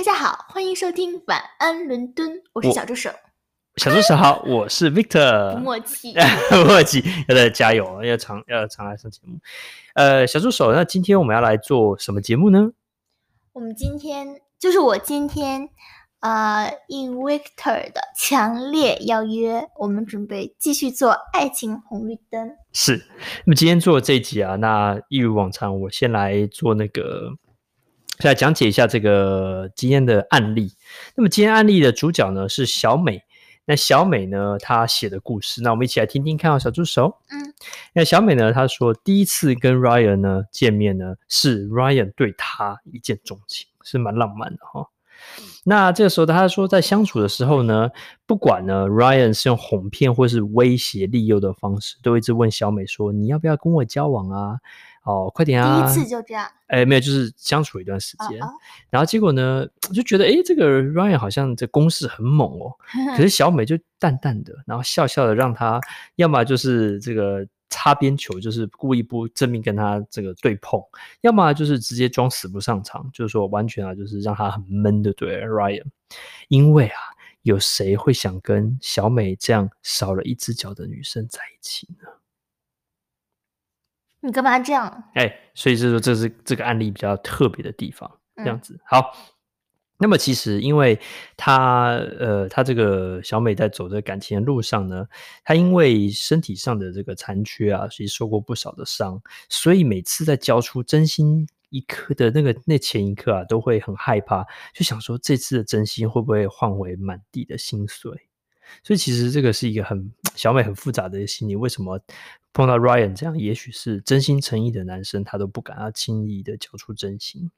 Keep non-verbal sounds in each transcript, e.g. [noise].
大家好，欢迎收听晚安伦敦，我是小助手。小助手好，[laughs] 我是 Victor。默契，[laughs] 默契，要再加油，要常要常来上节目。呃，小助手，那今天我们要来做什么节目呢？我们今天就是我今天呃应 Victor 的强烈邀约，我们准备继续做爱情红绿灯。是，那么今天做这一集啊，那一如往常，我先来做那个。再来讲解一下这个今天的案例。那么今天案例的主角呢是小美。那小美呢，她写的故事，那我们一起来听听看哦，小助手。嗯，那小美呢，她说第一次跟 Ryan 呢见面呢，是 Ryan 对她一见钟情，是蛮浪漫的哈、哦。那这个时候，她说在相处的时候呢，不管呢 Ryan 是用哄骗或是威胁利诱的方式，都一直问小美说：“你要不要跟我交往啊？”哦，快点啊！第一次就这样？哎，没有，就是相处一段时间，哦哦，然后结果呢，就觉得哎，这个 Ryan 好像这攻势很猛哦。[laughs] 可是小美就淡淡的，然后笑笑的，让他要么就是这个擦边球，就是故意不正面跟他这个对碰；要么就是直接装死不上场，就是说完全啊，就是让他很闷的对 Ryan。因为啊，有谁会想跟小美这样少了一只脚的女生在一起呢？你干嘛这样？哎、欸，所以就是说，这是这个案例比较特别的地方。这样子、嗯、好。那么其实，因为他呃，他这个小美在走这感情的路上呢，她因为身体上的这个残缺啊，所以受过不少的伤，所以每次在交出真心一刻的那个那前一刻啊，都会很害怕，就想说这次的真心会不会换回满地的心碎。所以其实这个是一个很小美很复杂的一个心理，为什么？碰到 Ryan 这样，也许是真心诚意的男生，他都不敢要轻易的交出真心。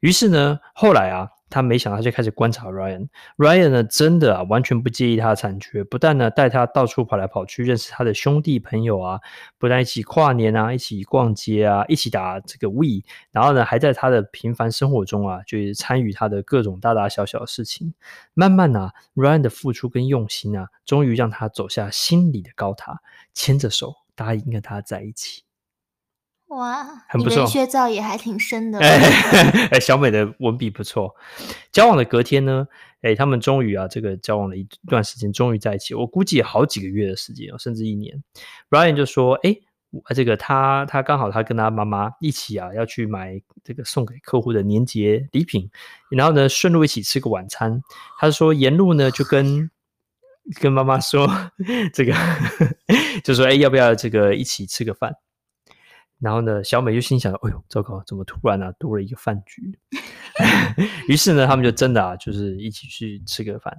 于是呢，后来啊，他没想到他就开始观察 Ryan。Ryan 呢，真的啊，完全不介意他的残缺，不但呢带他到处跑来跑去，认识他的兄弟朋友啊，不但一起跨年啊，一起逛街啊，一起打这个 Wii，然后呢，还在他的平凡生活中啊，就是参与他的各种大大小小的事情。慢慢啊，Ryan 的付出跟用心啊，终于让他走下心理的高塔，牵着手。答应跟他在一起，哇，很不错，文学造诣也还挺深的。[laughs] 哎，哎，小美的文笔不错。交往的隔天呢，哎，他们终于啊，这个交往了一段时间，终于在一起。我估计有好几个月的时间，甚至一年。Ryan 就说：“哎，这个他他刚好他跟他妈妈一起啊，要去买这个送给客户的年节礼品，然后呢，顺路一起吃个晚餐。他说沿路呢就跟。”跟妈妈说 [laughs] 这个，[laughs] 就说哎，要不要这个一起吃个饭？然后呢，小美就心想：哎呦，糟糕，怎么突然啊多了一个饭局？于是呢，他们就真的啊，就是一起去吃个饭。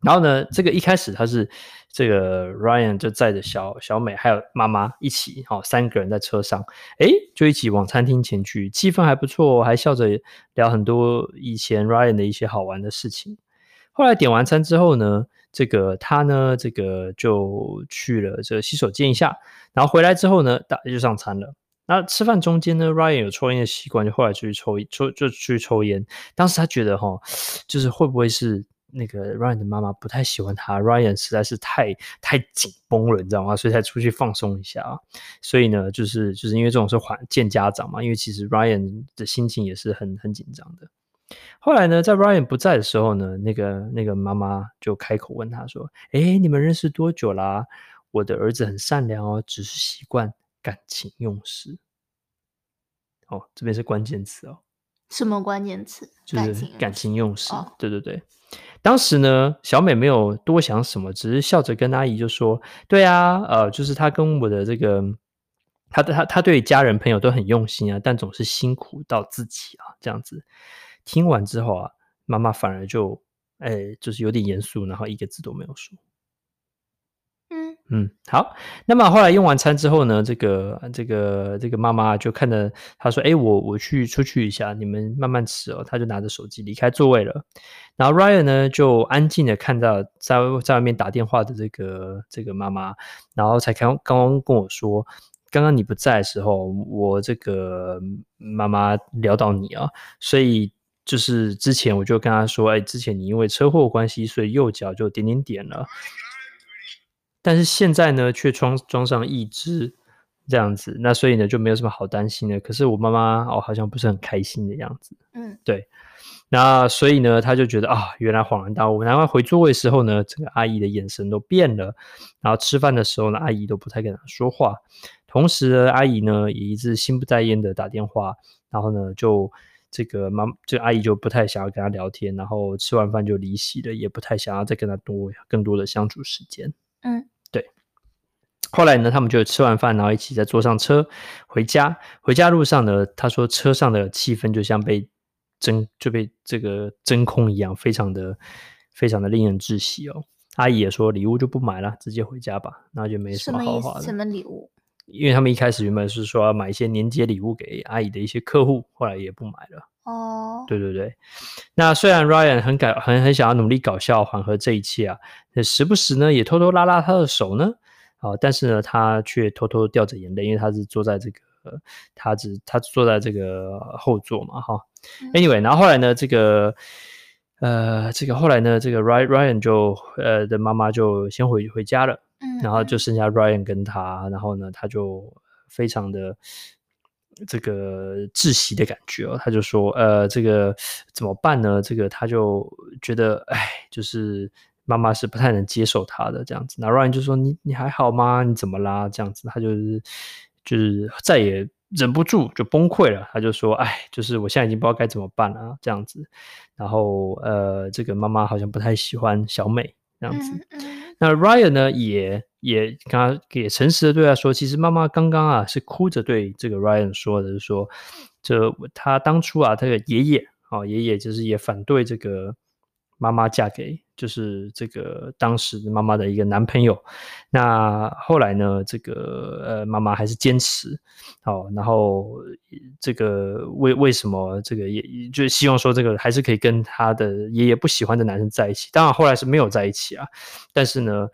然后呢，这个一开始他是这个 Ryan 就载着小小美还有妈妈一起，好三个人在车上，哎，就一起往餐厅前去，气氛还不错，还笑着聊很多以前 Ryan 的一些好玩的事情。后来点完餐之后呢，这个他呢，这个就去了这个洗手间一下，然后回来之后呢，大家就上餐了。那吃饭中间呢，Ryan 有抽烟的习惯，就后来就去抽抽就去抽烟。当时他觉得哈，就是会不会是那个 Ryan 的妈妈不太喜欢他，Ryan 实在是太太紧绷了，你知道吗？所以才出去放松一下啊。所以呢，就是就是因为这种是还见家长嘛，因为其实 Ryan 的心情也是很很紧张的。后来呢，在 Ryan 不在的时候呢，那个那个妈妈就开口问他说：“哎，你们认识多久啦？我的儿子很善良哦，只是习惯感情用事。”哦，这边是关键词哦。什么关键词？就是感情用事。哦。对对对。当时呢，小美没有多想什么，只是笑着跟阿姨就说：“对啊，呃，就是他跟我的这个，他的他他对家人朋友都很用心啊，但总是辛苦到自己啊，这样子。”听完之后啊，妈妈反而就，哎、欸，就是有点严肃，然后一个字都没有说。嗯嗯，好。那么后来用完餐之后呢，这个这个这个妈妈就看着他说：“哎、欸，我我去出去一下，你们慢慢吃哦。”他就拿着手机离开座位了。然后 Ryan 呢就安静的看到在在外面打电话的这个这个妈妈，然后才刚刚刚跟我说。刚刚你不在的时候，我这个妈妈聊到你啊，所以。就是之前我就跟她说，哎，之前你因为车祸关系，所以右脚就点点点了。但是现在呢，却装装上一只这样子，那所以呢就没有什么好担心的。可是我妈妈哦好像不是很开心的样子，嗯，对。那所以呢，她就觉得啊，原来恍然大悟。难怪回座位的时候呢，这个阿姨的眼神都变了。然后吃饭的时候呢，阿姨都不太跟她说话。同时呢，阿姨呢也一直心不在焉的打电话。然后呢，就这个妈，这个阿姨就不太想要跟他聊天。然后吃完饭就离席了，也不太想要再跟他多更多的相处时间。嗯，对。后来呢，他们就吃完饭，然后一起再坐上车回家。回家路上呢，他说车上的气氛就像被。真就被这个真空一样，非常的非常的令人窒息哦。阿姨也说礼物就不买了，直接回家吧，那就没什么好话的。什么礼物？因为他们一开始原本是说要买一些年节礼物给阿姨的一些客户，后来也不买了。哦，对对对。那虽然 Ryan 很搞很很想要努力搞笑缓和这一切啊，那时不时呢也偷偷拉拉他的手呢，啊，但是呢他却偷偷掉着眼泪，因为他是坐在这个。呃，他只他坐在这个后座嘛，哈。Anyway，然后后来呢，这个呃，这个后来呢，这个 Ryan Ryan 就呃的妈妈就先回回家了，嗯，然后就剩下 Ryan 跟他，然后呢，他就非常的这个窒息的感觉哦，他就说，呃，这个怎么办呢？这个他就觉得，哎，就是妈妈是不太能接受他的这样子。那 Ryan 就说，你你还好吗？你怎么啦？这样子，他就是。就是再也忍不住就崩溃了，他就说：“哎，就是我现在已经不知道该怎么办了啊，这样子。”然后呃，这个妈妈好像不太喜欢小美这样子。那 Ryan 呢，也也刚刚也诚实的对他说：“其实妈妈刚刚啊是哭着对这个 Ryan 说的，是说这他当初啊，他的爷爷啊，爷爷就是也反对这个妈妈嫁给。”就是这个当时妈妈的一个男朋友，那后来呢，这个呃妈妈还是坚持，好，然后这个为为什么这个也就希望说这个还是可以跟他的爷爷不喜欢的男生在一起，当然后来是没有在一起啊，但是呢，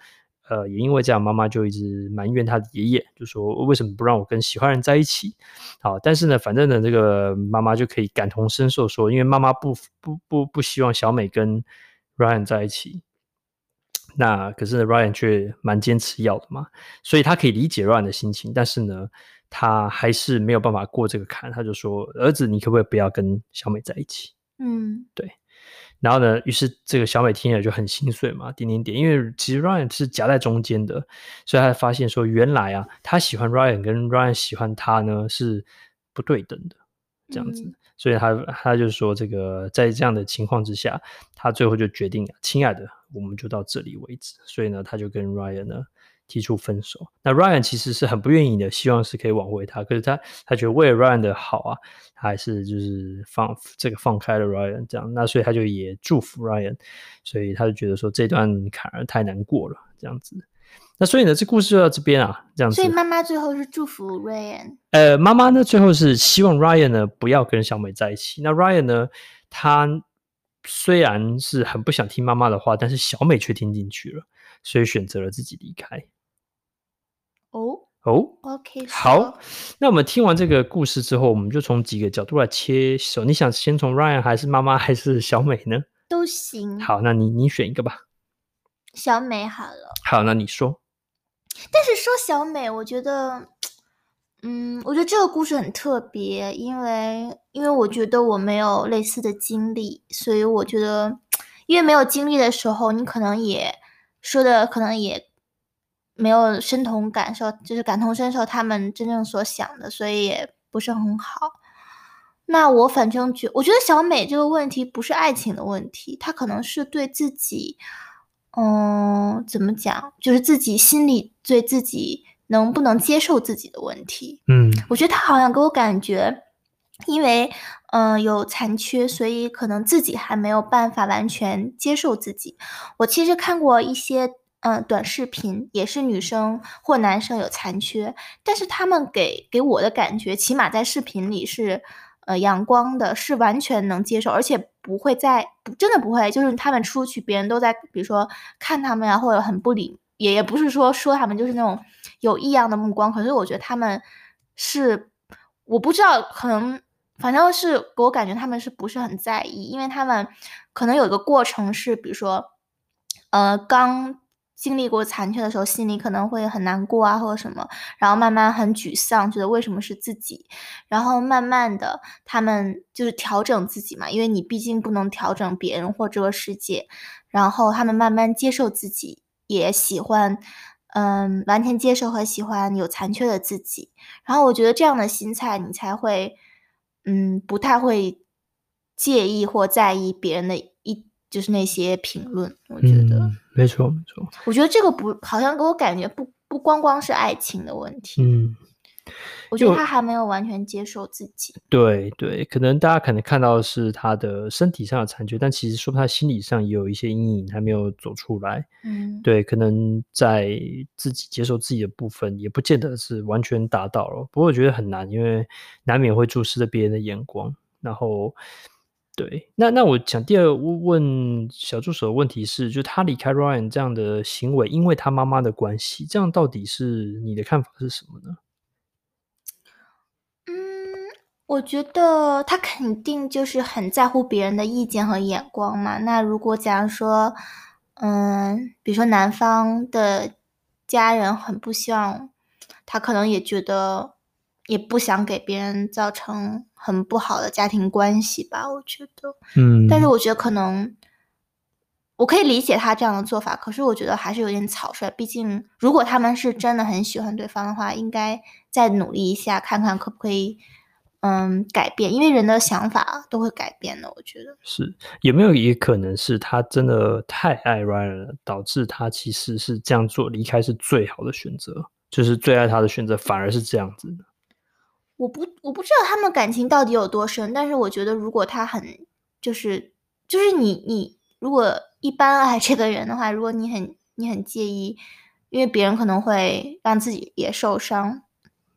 呃也因为这样，妈妈就一直埋怨他的爷爷，就说为什么不让我跟喜欢人在一起？好，但是呢，反正呢，这个妈妈就可以感同身受说，因为妈妈不不不不希望小美跟。Ryan 在一起，那可是 Ryan 却蛮坚持要的嘛，所以他可以理解 Ryan 的心情，但是呢，他还是没有办法过这个坎。他就说：“儿子，你可不可以不要跟小美在一起？”嗯，对。然后呢，于是这个小美听了就很心碎嘛，点点点。因为其实 Ryan 是夹在中间的，所以他发现说，原来啊，他喜欢 Ryan 跟 Ryan 喜欢他呢是不对等的，这样子。嗯所以他他就说，这个在这样的情况之下，他最后就决定，亲爱的，我们就到这里为止。所以呢，他就跟 Ryan 呢提出分手。那 Ryan 其实是很不愿意的，希望是可以挽回他，可是他他觉得为了 Ryan 的好啊，他还是就是放这个放开了 Ryan 这样。那所以他就也祝福 Ryan，所以他就觉得说这段坎儿太难过了，这样子。那所以呢，这故事就到这边啊，这样子。所以妈妈最后是祝福 Ryan。呃，妈妈呢，最后是希望 Ryan 呢不要跟小美在一起。那 Ryan 呢，他虽然是很不想听妈妈的话，但是小美却听进去了，所以选择了自己离开。哦哦，OK，好。那我们听完这个故事之后，我们就从几个角度来切手。你想先从 Ryan 还是妈妈还是小美呢？都行。好，那你你选一个吧。小美好了。好，那你说。但是说小美，我觉得，嗯，我觉得这个故事很特别，因为因为我觉得我没有类似的经历，所以我觉得，因为没有经历的时候，你可能也说的可能也没有身同感受，就是感同身受他们真正所想的，所以也不是很好。那我反正觉，我觉得小美这个问题不是爱情的问题，她可能是对自己。嗯，怎么讲？就是自己心里对自己能不能接受自己的问题。嗯，我觉得他好像给我感觉，因为嗯、呃、有残缺，所以可能自己还没有办法完全接受自己。我其实看过一些嗯、呃、短视频，也是女生或男生有残缺，但是他们给给我的感觉，起码在视频里是。呃，阳光的是完全能接受，而且不会再真的不会，就是他们出去，别人都在，比如说看他们呀，或者很不理，也也不是说说他们就是那种有异样的目光。可是我觉得他们是，我不知道，可能反正是给我感觉他们是不是很在意，因为他们可能有一个过程是，比如说，呃，刚经历过残缺的时候，心里可能会很难过啊，或者什么，然后慢慢很沮丧，觉得为什么是自己，然后慢慢的他们就是调整自己嘛，因为你毕竟不能调整别人或这个世界，然后他们慢慢接受自己，也喜欢，嗯，完全接受和喜欢有残缺的自己，然后我觉得这样的心态，你才会，嗯，不太会介意或在意别人的一。就是那些评论，我觉得、嗯、没错没错。我觉得这个不好像给我感觉不不光光是爱情的问题。嗯，我觉得他还没有完全接受自己。对对，可能大家可能看到的是他的身体上的残缺，但其实说他心理上也有一些阴影还没有走出来。嗯，对，可能在自己接受自己的部分，也不见得是完全达到了。不过我觉得很难，因为难免会注视着别人的眼光，然后。对，那那我想第二问小助手的问题是，就他离开 Ryan 这样的行为，因为他妈妈的关系，这样到底是你的看法是什么呢？嗯，我觉得他肯定就是很在乎别人的意见和眼光嘛。那如果假如说，嗯，比如说男方的家人很不希望，他可能也觉得。也不想给别人造成很不好的家庭关系吧，我觉得。嗯，但是我觉得可能我可以理解他这样的做法，可是我觉得还是有点草率。毕竟，如果他们是真的很喜欢对方的话，应该再努力一下，看看可不可以嗯改变。因为人的想法都会改变的，我觉得。是，有没有一个可能是他真的太爱 Ryan 了，导致他其实是这样做离开是最好的选择，就是最爱他的选择反而是这样子的。我不我不知道他们感情到底有多深，但是我觉得如果他很就是就是你你如果一般爱这个人的话，如果你很你很介意，因为别人可能会让自己也受伤，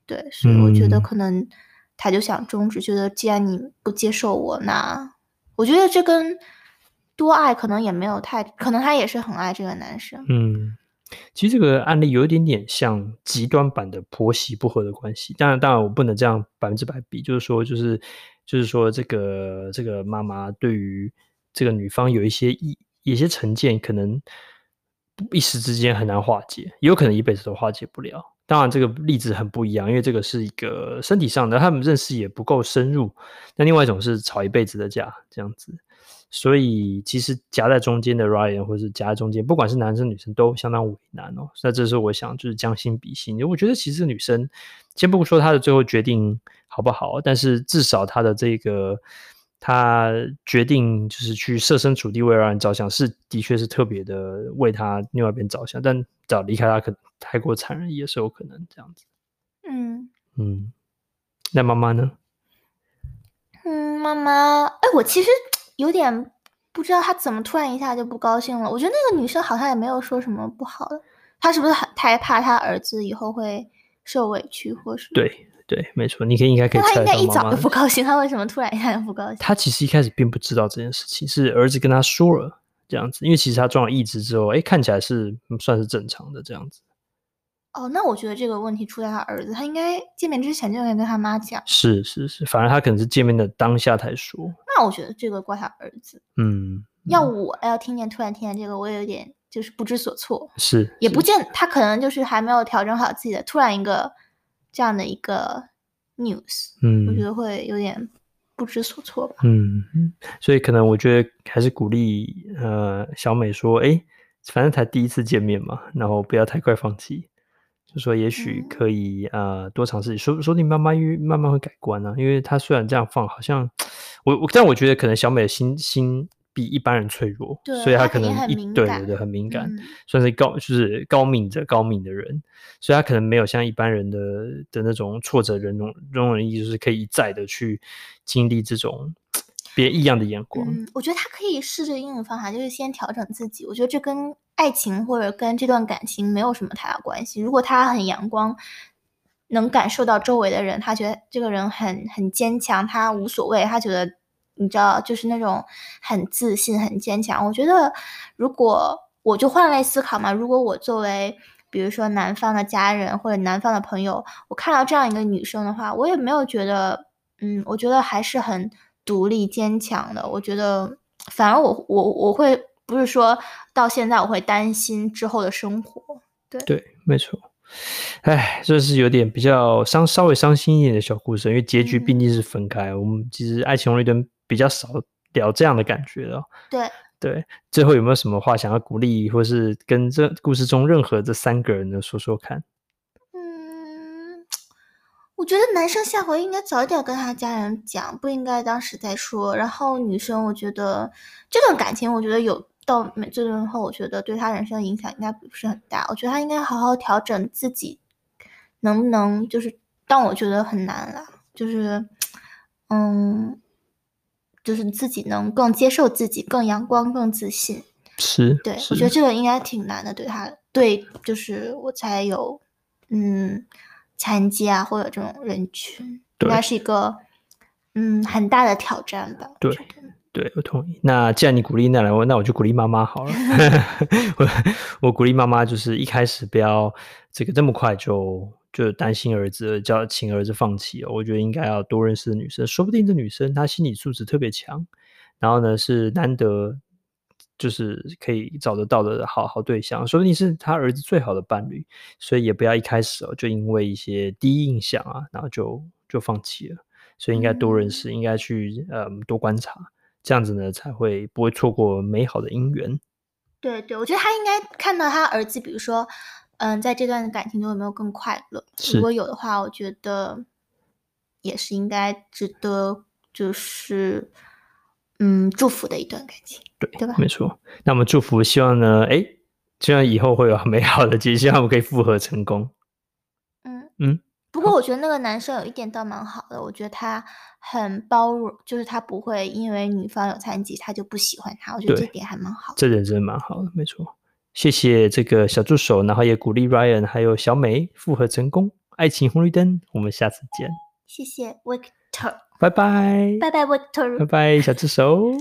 对，所以我觉得可能他就想终止，嗯、觉得既然你不接受我，那我觉得这跟多爱可能也没有太，可能他也是很爱这个男生，嗯。其实这个案例有一点点像极端版的婆媳不和的关系。当然，当然我不能这样百分之百比，就是说，就是就是说，这个这个妈妈对于这个女方有一些一一些成见，可能一时之间很难化解，也有可能一辈子都化解不了。当然，这个例子很不一样，因为这个是一个身体上的，他们认识也不够深入。那另外一种是吵一辈子的架，这样子。所以，其实夹在中间的 Ryan，或是夹在中间，不管是男生女生，都相当为难哦。那这是我想，就是将心比心。因为我觉得，其实女生，先不说她的最后决定好不好，但是至少她的这个，她决定就是去设身处地为 Ryan 着想，是的确是特别的为他另外一边着想。但早离开他，可能太过残忍，也是有可能这样子。嗯嗯，那妈妈呢？嗯，妈妈，哎，我其实。有点不知道他怎么突然一下就不高兴了。我觉得那个女生好像也没有说什么不好的，她是不是很太怕她儿子以后会受委屈，或是？对对，没错，你可以应该可以猜到妈妈。他应该一早就不高兴，他为什么突然一下就不高兴？他其实一开始并不知道这件事情，是儿子跟他说了这样子，因为其实他装了义肢之后，哎，看起来是算是正常的这样子。哦，那我觉得这个问题出在他儿子，他应该见面之前就应该跟他妈讲。是是是，反而他可能是见面的当下才说。那我觉得这个怪他儿子。嗯，要我要听见突然听见这个，我也有点就是不知所措。是，也不见他可能就是还没有调整好自己的，突然一个这样的一个 news，嗯，我觉得会有点不知所措吧。嗯，所以可能我觉得还是鼓励呃小美说，哎，反正才第一次见面嘛，然后不要太快放弃。就说也许可以啊、呃，多尝试。说说你慢慢因慢慢会改观啊，因为他虽然这样放，好像我我，但我觉得可能小美的心心比一般人脆弱，对，所以她可能一对对对很敏感，嗯、算是高就是高敏者高敏的人，所以她可能没有像一般人的的那种挫折人容容忍力，就是可以一再的去经历这种别异样的眼光。嗯，我觉得她可以试着应用方法，就是先调整自己。我觉得这跟。爱情或者跟这段感情没有什么太大关系。如果他很阳光，能感受到周围的人，他觉得这个人很很坚强，他无所谓，他觉得你知道，就是那种很自信、很坚强。我觉得，如果我就换位思考嘛，如果我作为比如说男方的家人或者男方的朋友，我看到这样一个女生的话，我也没有觉得，嗯，我觉得还是很独立坚强的。我觉得，反而我我我会。不是说到现在我会担心之后的生活。对对，没错。哎，这是有点比较伤，稍微伤心一点的小故事，因为结局毕竟是分开。嗯、我们其实爱情红绿灯比较少聊这样的感觉了。对对，最后有没有什么话想要鼓励，或是跟这故事中任何这三个人的说说看？嗯，[tsk] 我觉得男生下回应该早一点跟他家人讲，不应该当时再说。然后女生，我觉得这段感情，我觉得有。到最最后，我觉得对他人生的影响应该不是很大。我觉得他应该好好调整自己，能不能就是？但我觉得很难了，就是，嗯，就是自己能更接受自己，更阳光，更自信。是，对，我觉得这个应该挺难的。对他，对，就是我才有，嗯，残疾啊，或者这种人群，应该是一个，嗯，很大的挑战吧。对。对，我同意。那既然你鼓励那来，那我就鼓励妈妈好了。[laughs] 我我鼓励妈妈，就是一开始不要这个这么快就就担心儿子，叫请儿子放弃哦。我觉得应该要多认识女生，说不定这女生她心理素质特别强，然后呢是难得就是可以找得到的好好对象，说不定是她儿子最好的伴侣。所以也不要一开始哦就因为一些第一印象啊，然后就就放弃了。所以应该多认识，嗯、应该去呃多观察。这样子呢，才会不会错过美好的姻缘。对对，我觉得他应该看到他儿子，比如说，嗯，在这段感情中有没有更快乐？如果有的话，我觉得也是应该值得，就是嗯，祝福的一段感情，对对吧？没错。那我们祝福，希望呢，哎，希望以后会有 [laughs] 美好的结局，希望我们可以复合成功。嗯嗯。不过我觉得那个男生有一点倒蛮好的，我觉得他很包容，就是他不会因为女方有残疾，他就不喜欢他。我觉得这点还蛮好的。这点真的蛮好的，没错。谢谢这个小助手，然后也鼓励 Ryan 还有小美复合成功，爱情红绿灯，我们下次见。谢谢 Victor，拜拜，拜拜 Victor，拜拜小助手。